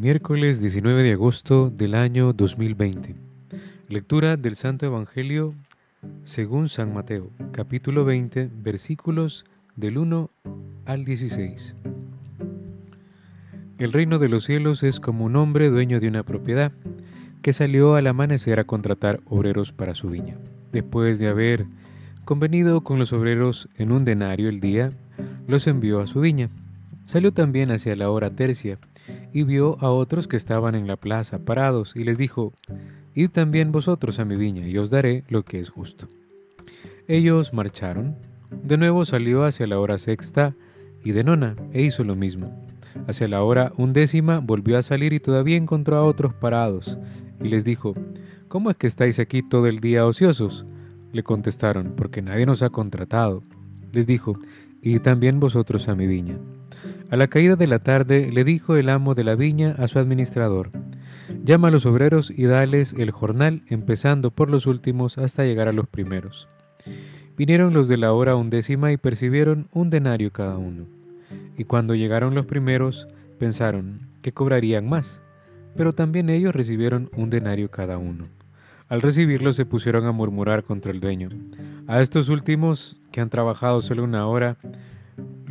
Miércoles 19 de agosto del año 2020. Lectura del Santo Evangelio según San Mateo, capítulo 20, versículos del 1 al 16. El reino de los cielos es como un hombre dueño de una propiedad que salió al amanecer a contratar obreros para su viña. Después de haber convenido con los obreros en un denario el día, los envió a su viña. Salió también hacia la hora tercia y vio a otros que estaban en la plaza parados y les dijo, Id también vosotros a mi viña y os daré lo que es justo. Ellos marcharon. De nuevo salió hacia la hora sexta y de nona e hizo lo mismo. Hacia la hora undécima volvió a salir y todavía encontró a otros parados y les dijo, ¿Cómo es que estáis aquí todo el día ociosos? Le contestaron, porque nadie nos ha contratado. Les dijo, y también vosotros a mi viña. A la caída de la tarde le dijo el amo de la viña a su administrador, llama a los obreros y dales el jornal, empezando por los últimos hasta llegar a los primeros. Vinieron los de la hora undécima y percibieron un denario cada uno. Y cuando llegaron los primeros, pensaron que cobrarían más, pero también ellos recibieron un denario cada uno. Al recibirlo se pusieron a murmurar contra el dueño. A estos últimos, que han trabajado solo una hora,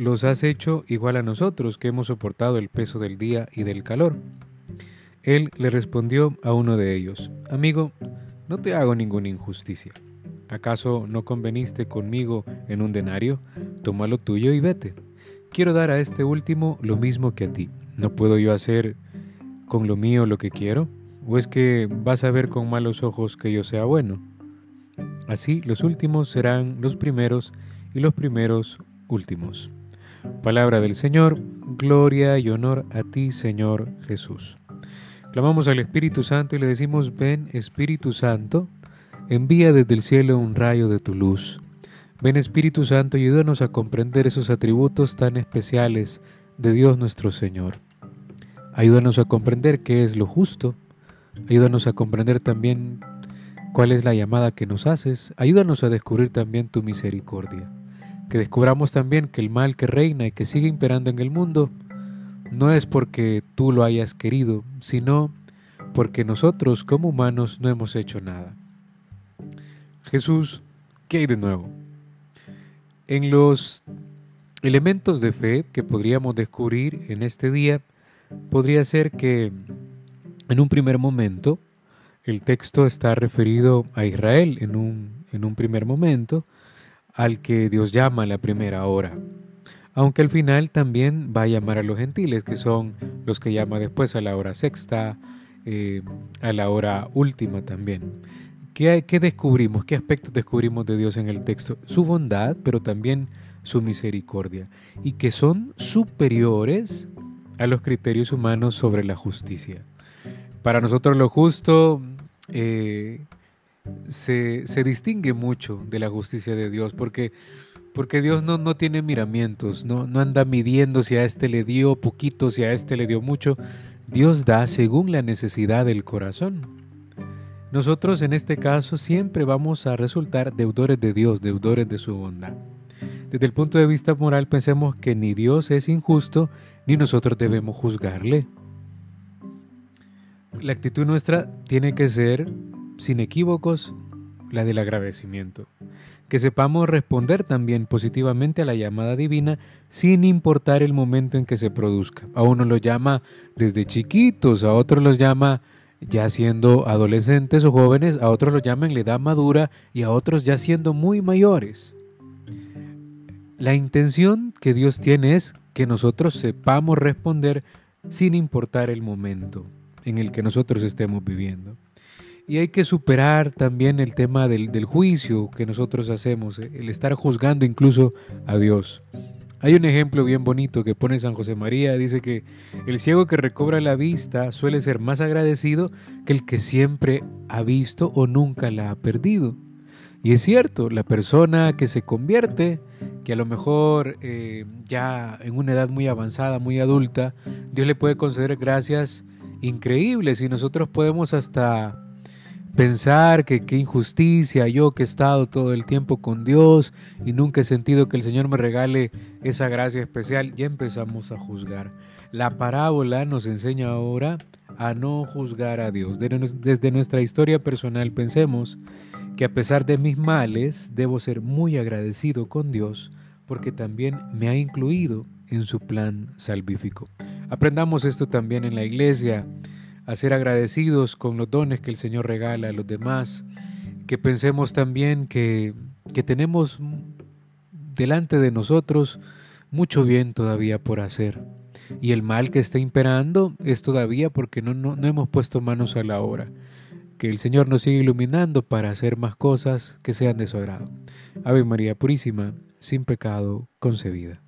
los has hecho igual a nosotros que hemos soportado el peso del día y del calor. Él le respondió a uno de ellos, Amigo, no te hago ninguna injusticia. ¿Acaso no conveniste conmigo en un denario? Toma lo tuyo y vete. Quiero dar a este último lo mismo que a ti. ¿No puedo yo hacer con lo mío lo que quiero? ¿O es que vas a ver con malos ojos que yo sea bueno? Así los últimos serán los primeros y los primeros últimos. Palabra del Señor, gloria y honor a ti, Señor Jesús. Clamamos al Espíritu Santo y le decimos, ven Espíritu Santo, envía desde el cielo un rayo de tu luz. Ven Espíritu Santo ayúdanos a comprender esos atributos tan especiales de Dios nuestro Señor. Ayúdanos a comprender qué es lo justo. Ayúdanos a comprender también cuál es la llamada que nos haces. Ayúdanos a descubrir también tu misericordia que descubramos también que el mal que reina y que sigue imperando en el mundo no es porque tú lo hayas querido, sino porque nosotros como humanos no hemos hecho nada. Jesús, ¿qué hay de nuevo? En los elementos de fe que podríamos descubrir en este día, podría ser que en un primer momento el texto está referido a Israel en un, en un primer momento, al que Dios llama a la primera hora, aunque al final también va a llamar a los gentiles, que son los que llama después a la hora sexta, eh, a la hora última también. ¿Qué, ¿Qué descubrimos? ¿Qué aspectos descubrimos de Dios en el texto? Su bondad, pero también su misericordia, y que son superiores a los criterios humanos sobre la justicia. Para nosotros lo justo eh, se, se, distingue mucho de la justicia de Dios, porque, porque Dios no, no tiene miramientos, no, no anda midiendo si a este le dio poquito, si a este le dio mucho. Dios da según la necesidad del corazón. Nosotros en este caso siempre vamos a resultar deudores de Dios, deudores de su bondad. Desde el punto de vista moral pensemos que ni Dios es injusto, ni nosotros debemos juzgarle. La actitud nuestra tiene que ser sin equívocos, la del agradecimiento. Que sepamos responder también positivamente a la llamada divina sin importar el momento en que se produzca. A uno lo llama desde chiquitos, a otros los llama ya siendo adolescentes o jóvenes, a otros lo llama en la edad madura y a otros ya siendo muy mayores. La intención que Dios tiene es que nosotros sepamos responder sin importar el momento en el que nosotros estemos viviendo. Y hay que superar también el tema del, del, juicio que nosotros hacemos, eh, el estar juzgando incluso a Dios. Hay un ejemplo bien bonito que pone San José María, dice que el ciego que recobra la vista suele ser más agradecido que el que siempre ha visto o nunca la ha perdido. Y es cierto, la persona que se convierte, que a lo mejor eh, ya en una edad muy avanzada, muy adulta, Dios le puede conceder gracias increíbles y nosotros podemos hasta pensar que qué injusticia, yo que he estado todo el tiempo con Dios y nunca he sentido que el Señor me regale esa gracia especial, ya empezamos a juzgar. La parábola nos enseña ahora a no juzgar a Dios. Desde nuestra historia personal pensemos que a pesar de mis males debo ser muy agradecido con Dios porque también me ha incluido en su plan salvífico. Aprendamos esto también en la iglesia, a ser agradecidos con los dones que el Señor regala a los demás, que pensemos también que, que tenemos delante de nosotros mucho bien todavía por hacer. Y el mal que está imperando es todavía porque no, no, no hemos puesto manos a la obra. Que el Señor nos siga iluminando para hacer más cosas que sean de su agrado. Ave María Purísima, sin pecado concebida.